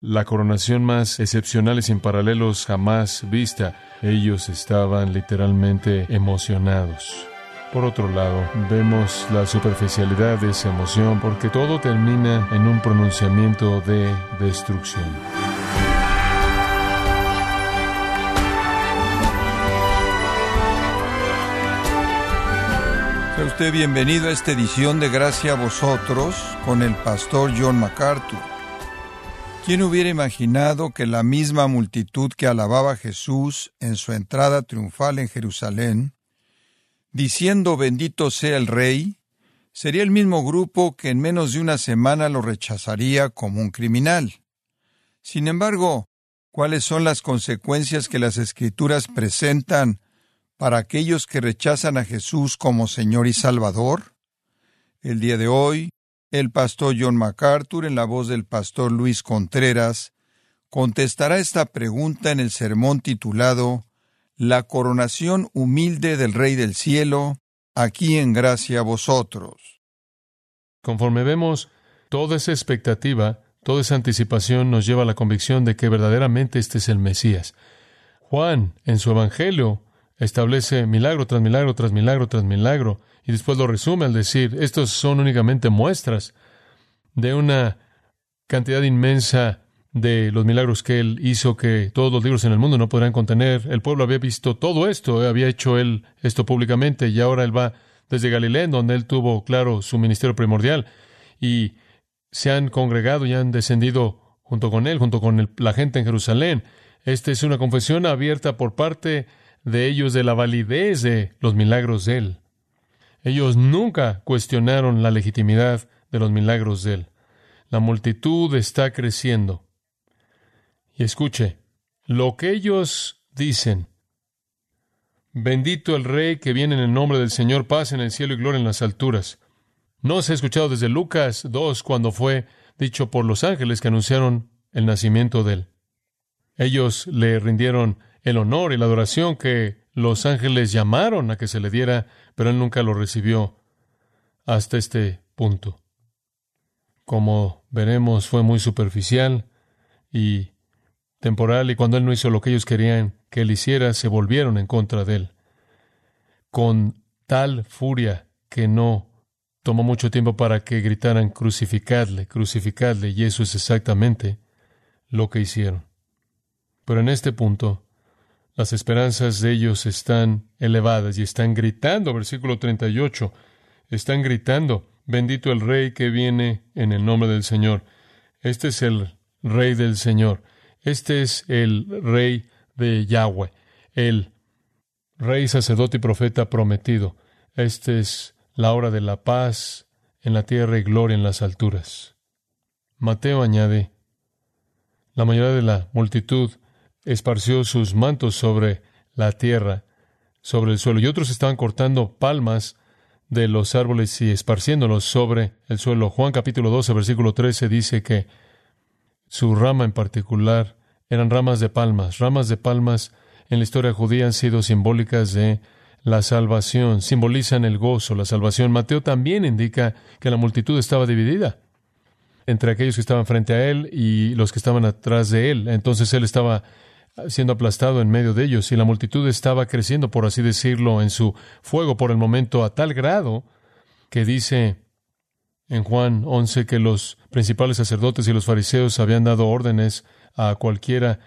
la coronación más excepcional y sin paralelos jamás vista. Ellos estaban literalmente emocionados. Por otro lado, vemos la superficialidad de esa emoción porque todo termina en un pronunciamiento de destrucción. Sea usted bienvenido a esta edición de Gracia a vosotros con el pastor John MacArthur. ¿Quién hubiera imaginado que la misma multitud que alababa a Jesús en su entrada triunfal en Jerusalén, diciendo bendito sea el Rey, sería el mismo grupo que en menos de una semana lo rechazaría como un criminal? Sin embargo, ¿cuáles son las consecuencias que las Escrituras presentan para aquellos que rechazan a Jesús como Señor y Salvador? El día de hoy, el pastor John MacArthur, en la voz del pastor Luis Contreras, contestará esta pregunta en el sermón titulado La coronación humilde del Rey del Cielo, aquí en gracia a vosotros. Conforme vemos, toda esa expectativa, toda esa anticipación nos lleva a la convicción de que verdaderamente este es el Mesías. Juan, en su Evangelio, establece milagro tras milagro tras milagro tras milagro, y después lo resume al decir, estos son únicamente muestras de una cantidad inmensa de los milagros que él hizo que todos los libros en el mundo no podrán contener. El pueblo había visto todo esto, había hecho él esto públicamente y ahora él va desde Galilea, donde él tuvo claro su ministerio primordial y se han congregado y han descendido junto con él, junto con la gente en Jerusalén. Esta es una confesión abierta por parte de ellos de la validez de los milagros de él. Ellos nunca cuestionaron la legitimidad de los milagros de Él. La multitud está creciendo. Y escuche, lo que ellos dicen, bendito el Rey que viene en el nombre del Señor, paz en el cielo y gloria en las alturas. No se ha escuchado desde Lucas 2 cuando fue dicho por los ángeles que anunciaron el nacimiento de Él. Ellos le rindieron el honor y la adoración que los ángeles llamaron a que se le diera, pero él nunca lo recibió hasta este punto. Como veremos, fue muy superficial y temporal, y cuando él no hizo lo que ellos querían que él hiciera, se volvieron en contra de él. Con tal furia que no tomó mucho tiempo para que gritaran crucificadle, crucificadle, y eso es exactamente lo que hicieron. Pero en este punto, las esperanzas de ellos están elevadas y están gritando, versículo 38, están gritando, bendito el Rey que viene en el nombre del Señor. Este es el Rey del Señor. Este es el Rey de Yahweh, el Rey, sacerdote y profeta prometido. Esta es la hora de la paz en la tierra y gloria en las alturas. Mateo añade, la mayoría de la multitud esparció sus mantos sobre la tierra, sobre el suelo, y otros estaban cortando palmas de los árboles y esparciéndolos sobre el suelo. Juan capítulo 12, versículo 13 dice que su rama en particular eran ramas de palmas. Ramas de palmas en la historia judía han sido simbólicas de la salvación, simbolizan el gozo, la salvación. Mateo también indica que la multitud estaba dividida entre aquellos que estaban frente a él y los que estaban atrás de él. Entonces él estaba siendo aplastado en medio de ellos, y la multitud estaba creciendo, por así decirlo, en su fuego por el momento, a tal grado que dice en Juan 11 que los principales sacerdotes y los fariseos habían dado órdenes a cualquiera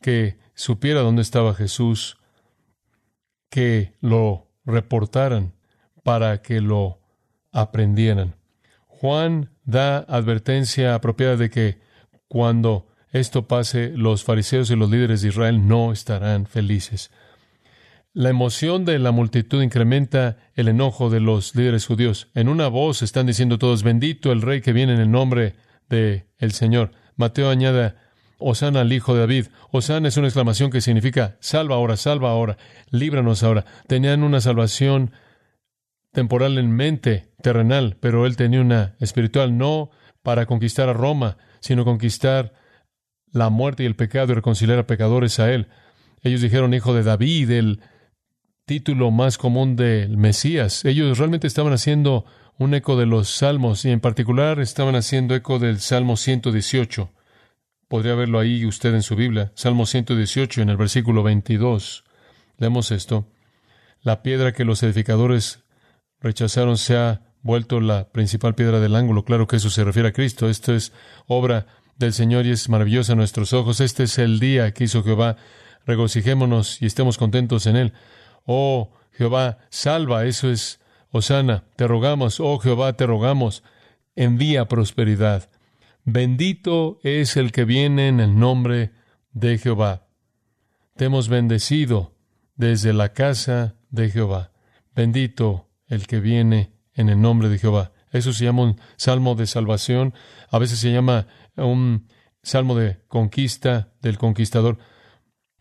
que supiera dónde estaba Jesús, que lo reportaran para que lo aprendieran. Juan da advertencia apropiada de que cuando esto pase, los fariseos y los líderes de Israel no estarán felices. La emoción de la multitud incrementa el enojo de los líderes judíos. En una voz están diciendo todos, bendito el rey que viene en el nombre de el Señor. Mateo añade, Osana al hijo de David. Osana es una exclamación que significa, salva ahora, salva ahora, líbranos ahora. Tenían una salvación temporal en mente, terrenal, pero él tenía una espiritual, no para conquistar a Roma, sino conquistar la muerte y el pecado y reconciliar a pecadores a Él. Ellos dijeron hijo de David, el título más común del Mesías. Ellos realmente estaban haciendo un eco de los salmos y en particular estaban haciendo eco del Salmo 118. Podría verlo ahí usted en su Biblia. Salmo 118 en el versículo 22. Leemos esto. La piedra que los edificadores rechazaron se ha vuelto la principal piedra del ángulo. Claro que eso se refiere a Cristo. Esto es obra del Señor y es maravillosa a nuestros ojos. Este es el día que hizo Jehová. Regocijémonos y estemos contentos en él. Oh Jehová, salva. Eso es Osana. Te rogamos. Oh Jehová, te rogamos. Envía prosperidad. Bendito es el que viene en el nombre de Jehová. Te hemos bendecido desde la casa de Jehová. Bendito el que viene en el nombre de Jehová. Eso se llama un salmo de salvación, a veces se llama un salmo de conquista del conquistador.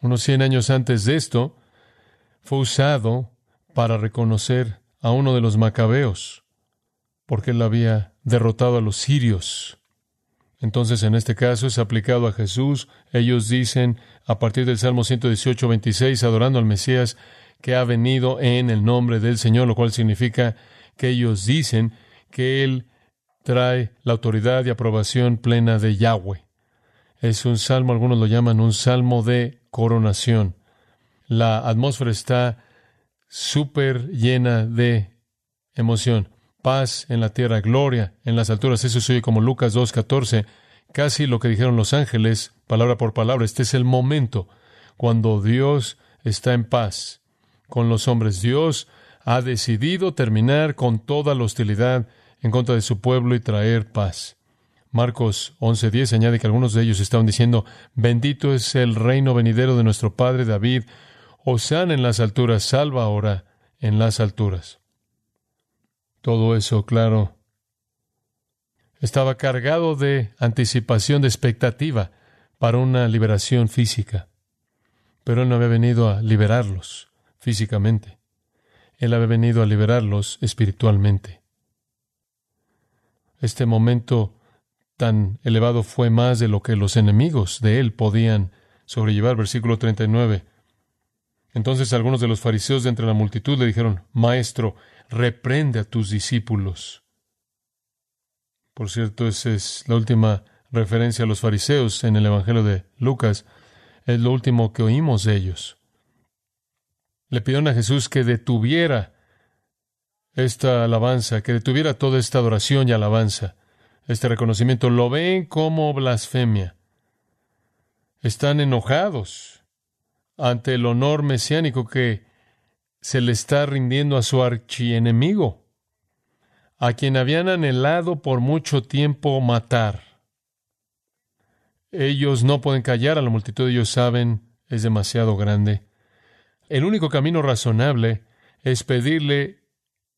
Unos cien años antes de esto, fue usado para reconocer a uno de los macabeos, porque él había derrotado a los sirios. Entonces, en este caso es aplicado a Jesús. Ellos dicen, a partir del Salmo 118, 26, adorando al Mesías, que ha venido en el nombre del Señor, lo cual significa que ellos dicen que Él trae la autoridad y aprobación plena de Yahweh. Es un salmo, algunos lo llaman un salmo de coronación. La atmósfera está súper llena de emoción. Paz en la tierra, gloria en las alturas. Eso se como Lucas 2.14, casi lo que dijeron los ángeles, palabra por palabra. Este es el momento cuando Dios está en paz con los hombres. Dios ha decidido terminar con toda la hostilidad en contra de su pueblo y traer paz. Marcos 11:10 añade que algunos de ellos estaban diciendo, bendito es el reino venidero de nuestro Padre David, Osana en las alturas, salva ahora en las alturas. Todo eso, claro, estaba cargado de anticipación, de expectativa para una liberación física. Pero Él no había venido a liberarlos físicamente. Él había venido a liberarlos espiritualmente. Este momento tan elevado fue más de lo que los enemigos de él podían sobrellevar. Versículo 39. Entonces algunos de los fariseos de entre la multitud le dijeron, Maestro, reprende a tus discípulos. Por cierto, esa es la última referencia a los fariseos en el Evangelio de Lucas. Es lo último que oímos de ellos le pidieron a Jesús que detuviera esta alabanza, que detuviera toda esta adoración y alabanza, este reconocimiento. Lo ven como blasfemia. Están enojados ante el honor mesiánico que se le está rindiendo a su archienemigo, a quien habían anhelado por mucho tiempo matar. Ellos no pueden callar a la multitud, ellos saben es demasiado grande. El único camino razonable es pedirle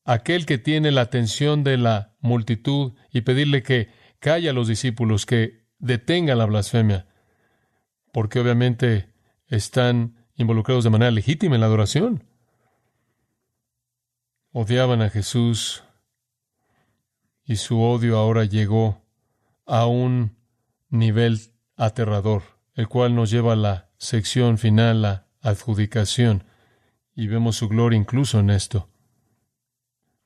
aquel que tiene la atención de la multitud y pedirle que calle a los discípulos, que detenga la blasfemia, porque obviamente están involucrados de manera legítima en la adoración. Odiaban a Jesús y su odio ahora llegó a un nivel aterrador, el cual nos lleva a la sección final, la adjudicación, y vemos su gloria incluso en esto.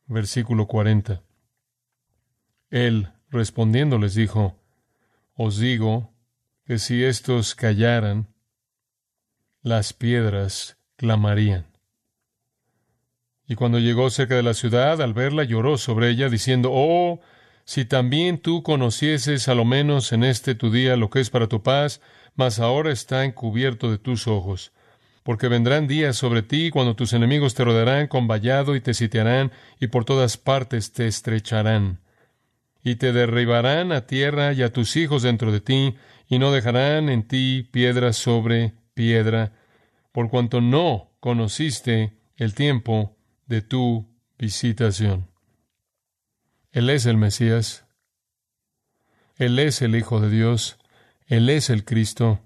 Versículo 40. Él, respondiendo, les dijo, Os digo que si estos callaran, las piedras clamarían. Y cuando llegó cerca de la ciudad, al verla, lloró sobre ella, diciendo, Oh, si también tú conocieses a lo menos en este tu día lo que es para tu paz, mas ahora está encubierto de tus ojos porque vendrán días sobre ti cuando tus enemigos te rodearán con vallado y te sitiarán y por todas partes te estrecharán. Y te derribarán a tierra y a tus hijos dentro de ti, y no dejarán en ti piedra sobre piedra, por cuanto no conociste el tiempo de tu visitación. Él es el Mesías. Él es el Hijo de Dios. Él es el Cristo.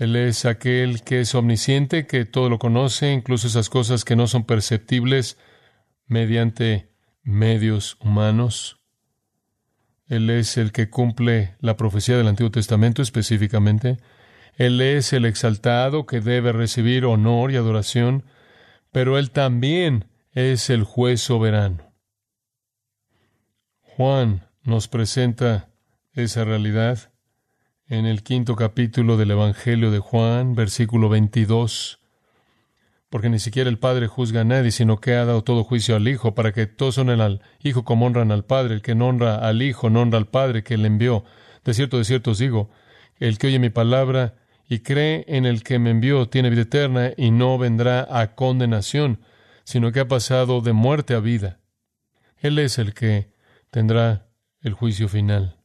Él es aquel que es omnisciente, que todo lo conoce, incluso esas cosas que no son perceptibles mediante medios humanos. Él es el que cumple la profecía del Antiguo Testamento específicamente. Él es el exaltado que debe recibir honor y adoración, pero Él también es el juez soberano. Juan nos presenta esa realidad en el quinto capítulo del Evangelio de Juan, versículo 22, porque ni siquiera el Padre juzga a nadie, sino que ha dado todo juicio al Hijo, para que todos honren al Hijo como honran al Padre. El que no honra al Hijo, no honra al Padre que le envió. De cierto, de cierto os digo, el que oye mi palabra y cree en el que me envió tiene vida eterna y no vendrá a condenación, sino que ha pasado de muerte a vida. Él es el que tendrá el juicio final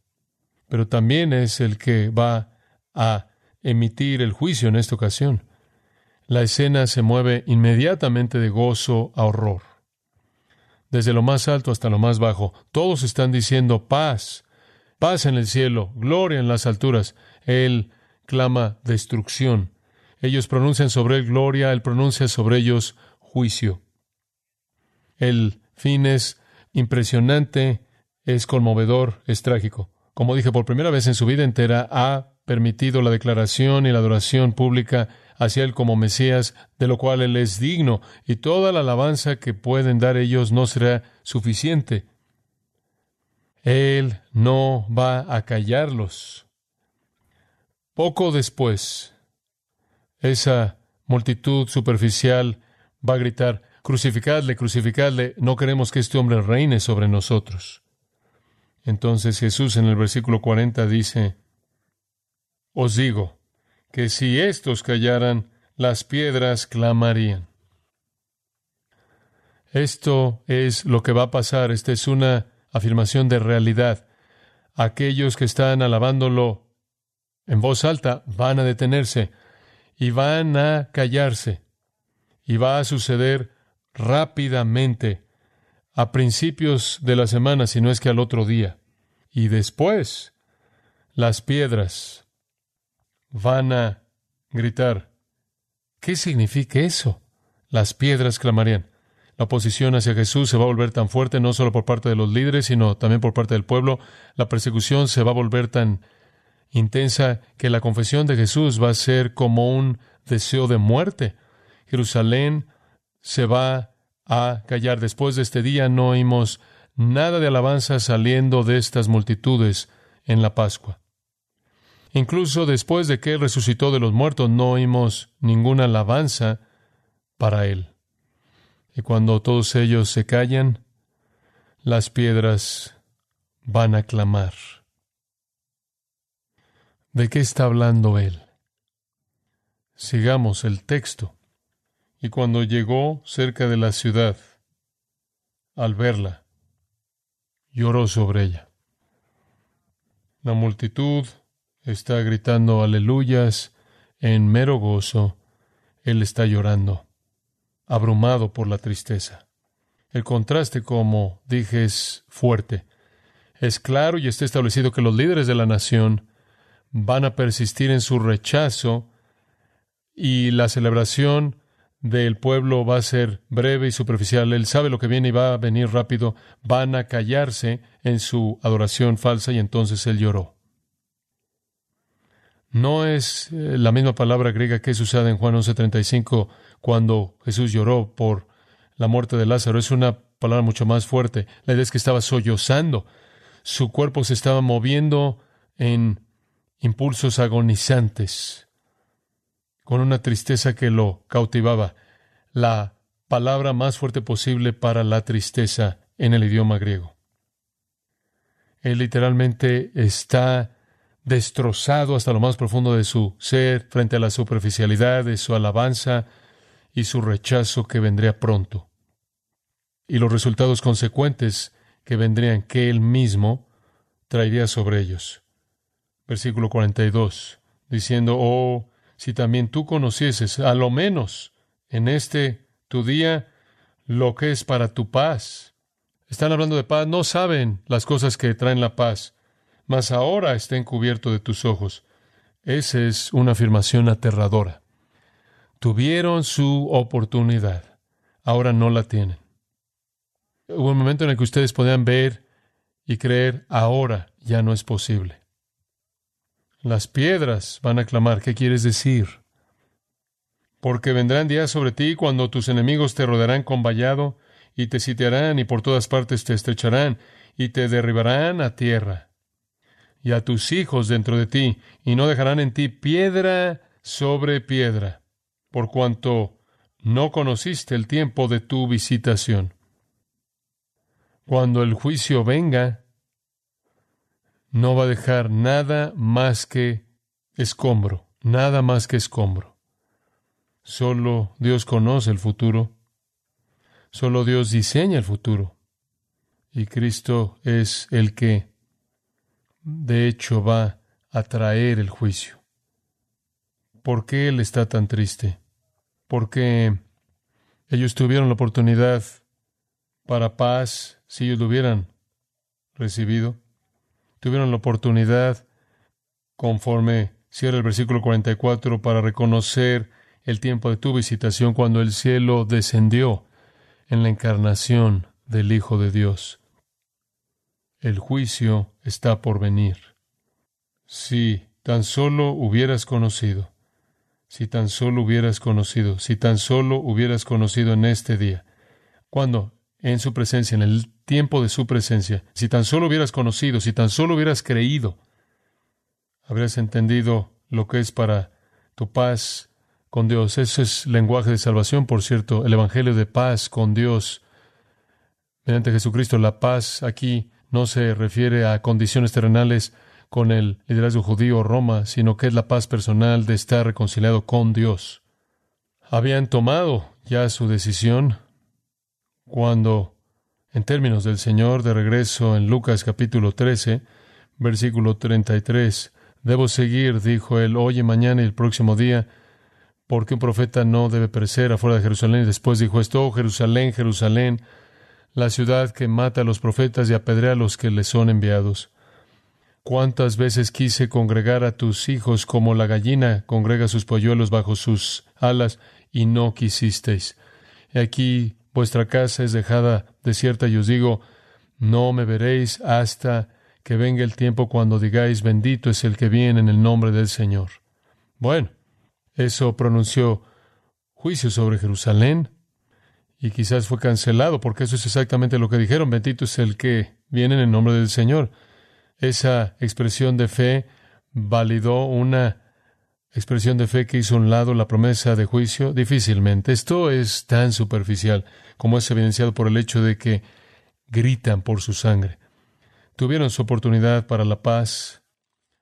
pero también es el que va a emitir el juicio en esta ocasión. La escena se mueve inmediatamente de gozo a horror. Desde lo más alto hasta lo más bajo, todos están diciendo paz, paz en el cielo, gloria en las alturas. Él clama destrucción. Ellos pronuncian sobre él gloria, él pronuncia sobre ellos juicio. El fin es impresionante, es conmovedor, es trágico como dije, por primera vez en su vida entera, ha permitido la declaración y la adoración pública hacia Él como Mesías, de lo cual Él es digno, y toda la alabanza que pueden dar ellos no será suficiente. Él no va a callarlos. Poco después, esa multitud superficial va a gritar, crucificadle, crucificadle, no queremos que este hombre reine sobre nosotros. Entonces Jesús en el versículo 40 dice, Os digo que si estos callaran, las piedras clamarían. Esto es lo que va a pasar. Esta es una afirmación de realidad. Aquellos que están alabándolo en voz alta van a detenerse y van a callarse. Y va a suceder rápidamente a principios de la semana, si no es que al otro día. Y después las piedras van a gritar. ¿Qué significa eso? Las piedras clamarían. La oposición hacia Jesús se va a volver tan fuerte no solo por parte de los líderes, sino también por parte del pueblo. La persecución se va a volver tan intensa que la confesión de Jesús va a ser como un deseo de muerte. Jerusalén se va a callar. Después de este día no oímos nada de alabanza saliendo de estas multitudes en la Pascua. Incluso después de que Él resucitó de los muertos, no oímos ninguna alabanza para Él. Y cuando todos ellos se callan, las piedras van a clamar. ¿De qué está hablando Él? Sigamos el texto. Y cuando llegó cerca de la ciudad, al verla, lloró sobre ella. La multitud está gritando aleluyas en mero gozo. Él está llorando, abrumado por la tristeza. El contraste, como dije, es fuerte. Es claro y está establecido que los líderes de la nación van a persistir en su rechazo y la celebración del pueblo va a ser breve y superficial. Él sabe lo que viene y va a venir rápido. Van a callarse en su adoración falsa y entonces él lloró. No es eh, la misma palabra griega que es usada en Juan 11:35 cuando Jesús lloró por la muerte de Lázaro. Es una palabra mucho más fuerte. La idea es que estaba sollozando. Su cuerpo se estaba moviendo en impulsos agonizantes con una tristeza que lo cautivaba, la palabra más fuerte posible para la tristeza en el idioma griego. Él literalmente está destrozado hasta lo más profundo de su ser frente a la superficialidad de su alabanza y su rechazo que vendría pronto. Y los resultados consecuentes que vendrían que él mismo traería sobre ellos. Versículo 42, diciendo, oh, si también tú conocieses, a lo menos en este tu día, lo que es para tu paz. Están hablando de paz, no saben las cosas que traen la paz, mas ahora está encubierto de tus ojos. Esa es una afirmación aterradora. Tuvieron su oportunidad, ahora no la tienen. Hubo un momento en el que ustedes podían ver y creer, ahora ya no es posible. Las piedras van a clamar, ¿qué quieres decir? Porque vendrán días sobre ti cuando tus enemigos te rodearán con vallado y te sitiarán y por todas partes te estrecharán y te derribarán a tierra. y a tus hijos dentro de ti, y no dejarán en ti piedra sobre piedra, por cuanto no conociste el tiempo de tu visitación. Cuando el juicio venga, no va a dejar nada más que escombro, nada más que escombro. Solo Dios conoce el futuro, solo Dios diseña el futuro, y Cristo es el que, de hecho, va a traer el juicio. ¿Por qué Él está tan triste? Porque ellos tuvieron la oportunidad para paz si ellos lo hubieran recibido. Tuvieron la oportunidad, conforme cierra el versículo 44, para reconocer el tiempo de tu visitación cuando el cielo descendió en la encarnación del Hijo de Dios. El juicio está por venir. Si tan solo hubieras conocido, si tan solo hubieras conocido, si tan solo hubieras conocido en este día, cuando en su presencia, en el tiempo de su presencia, si tan solo hubieras conocido, si tan solo hubieras creído, habrías entendido lo que es para tu paz con Dios. Ese es lenguaje de salvación, por cierto, el Evangelio de paz con Dios mediante Jesucristo. La paz aquí no se refiere a condiciones terrenales con el liderazgo judío o Roma, sino que es la paz personal de estar reconciliado con Dios. Habían tomado ya su decisión, cuando, en términos del Señor, de regreso en Lucas capítulo 13, versículo 33, debo seguir, dijo él, hoy mañana y el próximo día, porque un profeta no debe perecer afuera de Jerusalén. Y después dijo esto, oh Jerusalén, Jerusalén, la ciudad que mata a los profetas y apedrea a los que le son enviados. Cuántas veces quise congregar a tus hijos como la gallina congrega sus polluelos bajo sus alas, y no quisisteis. Y aquí vuestra casa es dejada desierta y os digo, no me veréis hasta que venga el tiempo cuando digáis, bendito es el que viene en el nombre del Señor. Bueno, eso pronunció juicio sobre Jerusalén y quizás fue cancelado porque eso es exactamente lo que dijeron, bendito es el que viene en el nombre del Señor. Esa expresión de fe validó una expresión de fe que hizo a un lado la promesa de juicio? Difícilmente. Esto es tan superficial como es evidenciado por el hecho de que gritan por su sangre. Tuvieron su oportunidad para la paz.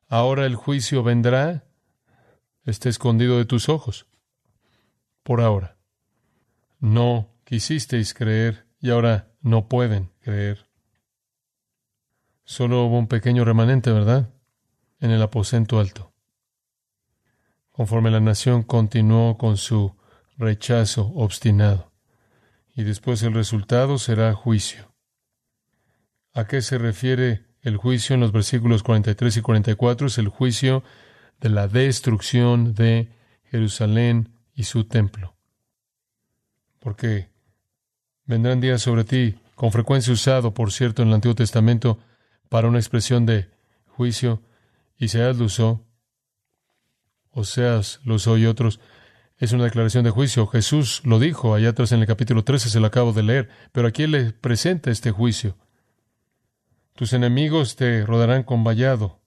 Ahora el juicio vendrá. Está escondido de tus ojos. Por ahora. No quisisteis creer y ahora no pueden creer. Solo hubo un pequeño remanente, ¿verdad? En el aposento alto conforme la nación continuó con su rechazo obstinado. Y después el resultado será juicio. ¿A qué se refiere el juicio en los versículos 43 y 44? Es el juicio de la destrucción de Jerusalén y su templo. Porque vendrán días sobre ti, con frecuencia usado, por cierto, en el Antiguo Testamento, para una expresión de juicio, y se Oseas los y otros, es una declaración de juicio. Jesús lo dijo allá atrás en el capítulo 13, se lo acabo de leer, pero aquí le presenta este juicio. Tus enemigos te rodarán con vallado.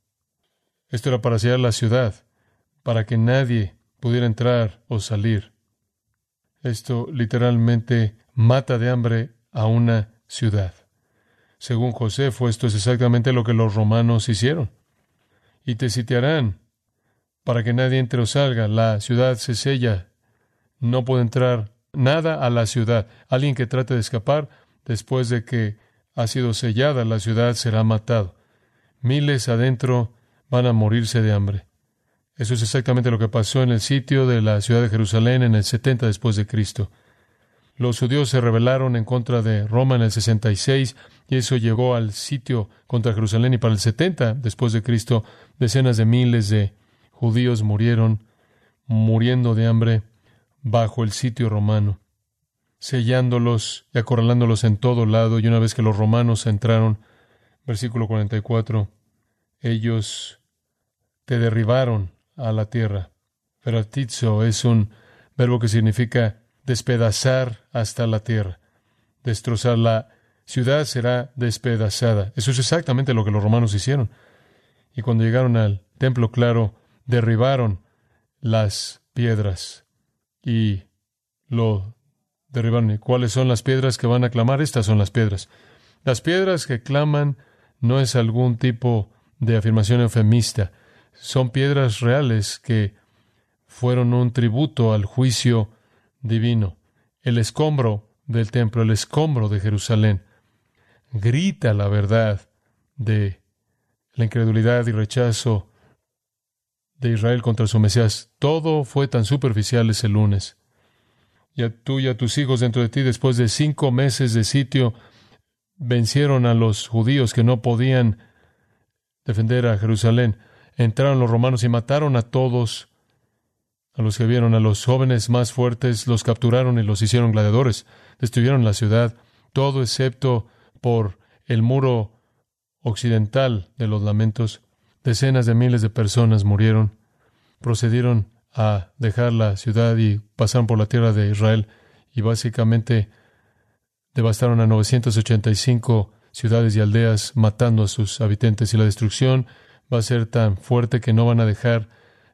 Esto era para sellar la ciudad, para que nadie pudiera entrar o salir. Esto literalmente mata de hambre a una ciudad. Según Josefo, esto es exactamente lo que los romanos hicieron. Y te sitiarán para que nadie entre o salga. La ciudad se sella. No puede entrar nada a la ciudad. Alguien que trate de escapar después de que ha sido sellada, la ciudad será matado. Miles adentro van a morirse de hambre. Eso es exactamente lo que pasó en el sitio de la ciudad de Jerusalén en el 70 después de Cristo. Los judíos se rebelaron en contra de Roma en el 66 y eso llegó al sitio contra Jerusalén y para el 70 después de Cristo decenas de miles de judíos murieron muriendo de hambre bajo el sitio romano, sellándolos y acorralándolos en todo lado, y una vez que los romanos entraron, versículo 44, ellos te derribaron a la tierra. Feratizo es un verbo que significa despedazar hasta la tierra, destrozar la ciudad será despedazada. Eso es exactamente lo que los romanos hicieron. Y cuando llegaron al templo claro, derribaron las piedras y lo derribaron. ¿Y cuáles son las piedras que van a clamar? Estas son las piedras. Las piedras que claman no es algún tipo de afirmación eufemista. Son piedras reales que fueron un tributo al juicio divino. El escombro del templo, el escombro de Jerusalén, grita la verdad de la incredulidad y rechazo de Israel contra su Mesías. Todo fue tan superficial ese lunes. Y a tú y a tus hijos dentro de ti, después de cinco meses de sitio, vencieron a los judíos que no podían defender a Jerusalén. Entraron los romanos y mataron a todos, a los que vieron, a los jóvenes más fuertes, los capturaron y los hicieron gladiadores. Destruyeron la ciudad, todo excepto por el muro occidental de los lamentos. Decenas de miles de personas murieron. Procedieron a dejar la ciudad y pasaron por la tierra de Israel y básicamente devastaron a 985 ciudades y aldeas matando a sus habitantes y la destrucción va a ser tan fuerte que no van a dejar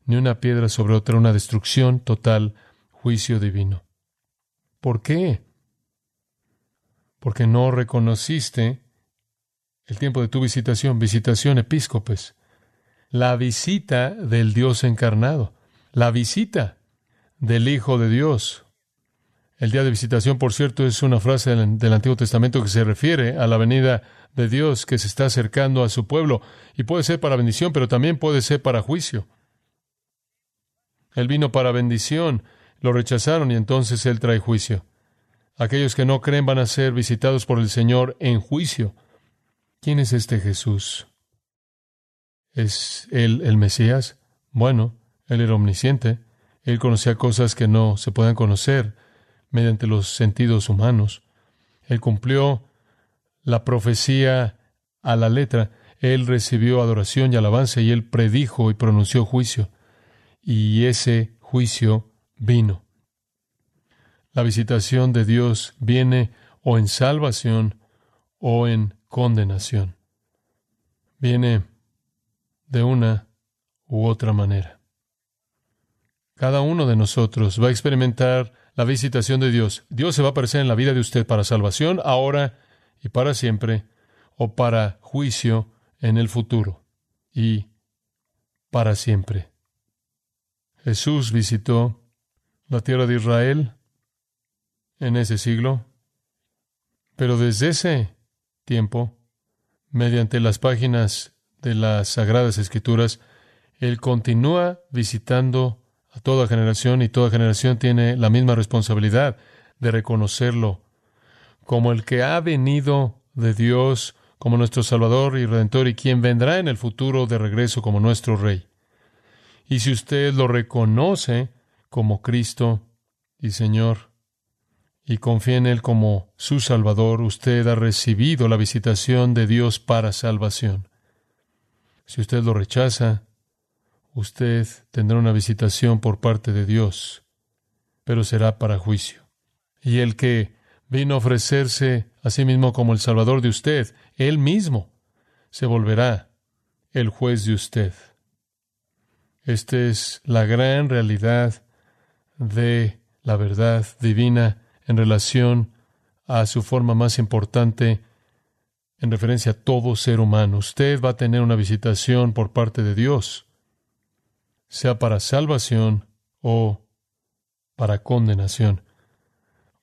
ni una piedra sobre otra, una destrucción total, juicio divino. ¿Por qué? Porque no reconociste el tiempo de tu visitación, visitación episcopes, la visita del Dios encarnado, la visita del Hijo de Dios, el día de visitación, por cierto, es una frase del, Antiguo Testamento que se refiere a la venida de Dios que se está acercando a su pueblo. Y puede ser para bendición, pero también puede ser para juicio. Él vino para bendición, lo rechazaron y entonces Él trae juicio. Aquellos que no creen van a ser visitados por el Señor en juicio. ¿Quién es este Jesús? ¿Es Él el Mesías? Bueno, Él era omnisciente. Él conocía cosas que no se pueden conocer mediante los sentidos humanos. Él cumplió la profecía a la letra. Él recibió adoración y alabanza y él predijo y pronunció juicio. Y ese juicio vino. La visitación de Dios viene o en salvación o en condenación. Viene de una u otra manera. Cada uno de nosotros va a experimentar la visitación de Dios. Dios se va a aparecer en la vida de usted para salvación ahora y para siempre, o para juicio en el futuro y para siempre. Jesús visitó la tierra de Israel en ese siglo, pero desde ese tiempo, mediante las páginas de las Sagradas Escrituras, Él continúa visitando a toda generación y toda generación tiene la misma responsabilidad de reconocerlo como el que ha venido de Dios como nuestro Salvador y Redentor y quien vendrá en el futuro de regreso como nuestro Rey. Y si usted lo reconoce como Cristo y Señor y confía en Él como su Salvador, usted ha recibido la visitación de Dios para salvación. Si usted lo rechaza, usted tendrá una visitación por parte de Dios, pero será para juicio. Y el que vino a ofrecerse a sí mismo como el Salvador de usted, él mismo se volverá el juez de usted. Esta es la gran realidad de la verdad divina en relación a su forma más importante en referencia a todo ser humano. Usted va a tener una visitación por parte de Dios sea para salvación o para condenación,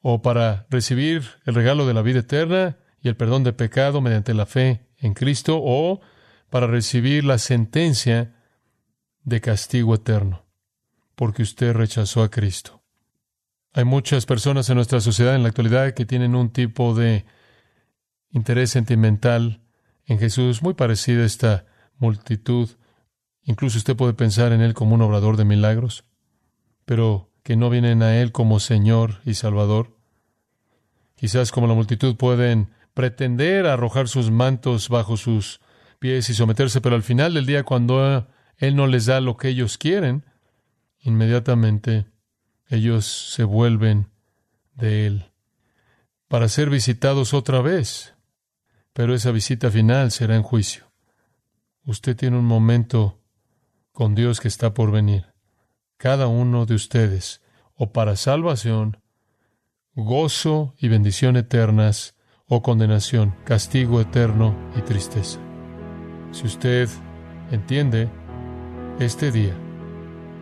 o para recibir el regalo de la vida eterna y el perdón de pecado mediante la fe en Cristo, o para recibir la sentencia de castigo eterno, porque usted rechazó a Cristo. Hay muchas personas en nuestra sociedad en la actualidad que tienen un tipo de interés sentimental en Jesús muy parecido a esta multitud Incluso usted puede pensar en Él como un obrador de milagros, pero que no vienen a Él como Señor y Salvador. Quizás como la multitud pueden pretender arrojar sus mantos bajo sus pies y someterse, pero al final del día, cuando Él no les da lo que ellos quieren, inmediatamente ellos se vuelven de Él para ser visitados otra vez. Pero esa visita final será en juicio. usted tiene un momento con Dios que está por venir. Cada uno de ustedes, o para salvación, gozo y bendición eternas, o condenación, castigo eterno y tristeza. Si usted entiende este día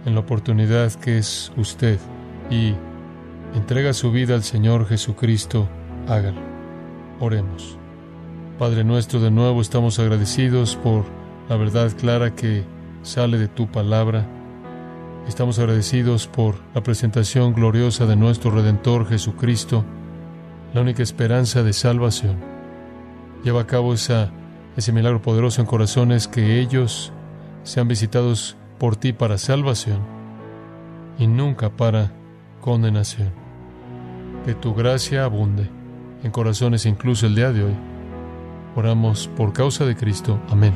en la oportunidad que es usted y entrega su vida al Señor Jesucristo, hágalo. Oremos. Padre nuestro, de nuevo estamos agradecidos por la verdad clara que sale de tu palabra. Estamos agradecidos por la presentación gloriosa de nuestro Redentor Jesucristo, la única esperanza de salvación. Lleva a cabo esa, ese milagro poderoso en corazones que ellos sean visitados por ti para salvación y nunca para condenación. Que tu gracia abunde en corazones incluso el día de hoy. Oramos por causa de Cristo. Amén.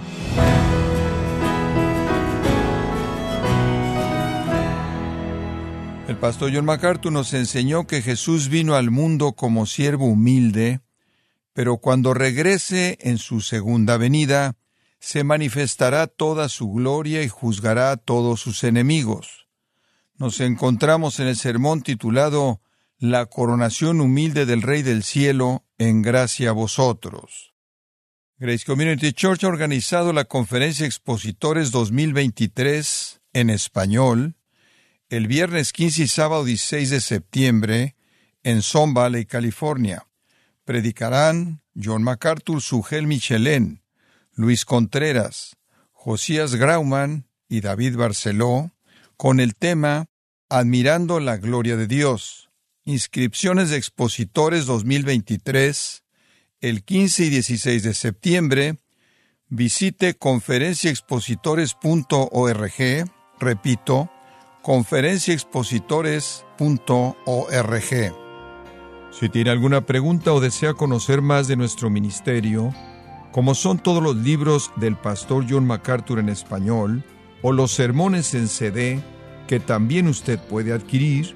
El pastor John MacArthur nos enseñó que Jesús vino al mundo como siervo humilde, pero cuando regrese en su segunda venida, se manifestará toda su gloria y juzgará a todos sus enemigos. Nos encontramos en el sermón titulado La coronación humilde del Rey del Cielo en gracia a vosotros. Grace Community Church ha organizado la conferencia Expositores 2023 en español el viernes 15 y sábado 16 de septiembre en Son Valley, California. Predicarán John MacArthur, Sugel Michelén, Luis Contreras, Josías Grauman y David Barceló con el tema Admirando la Gloria de Dios. Inscripciones de expositores 2023, el 15 y 16 de septiembre. Visite conferenciaexpositores.org, repito, conferenciaexpositores.org. Si tiene alguna pregunta o desea conocer más de nuestro ministerio, como son todos los libros del pastor John MacArthur en español o los sermones en CD que también usted puede adquirir,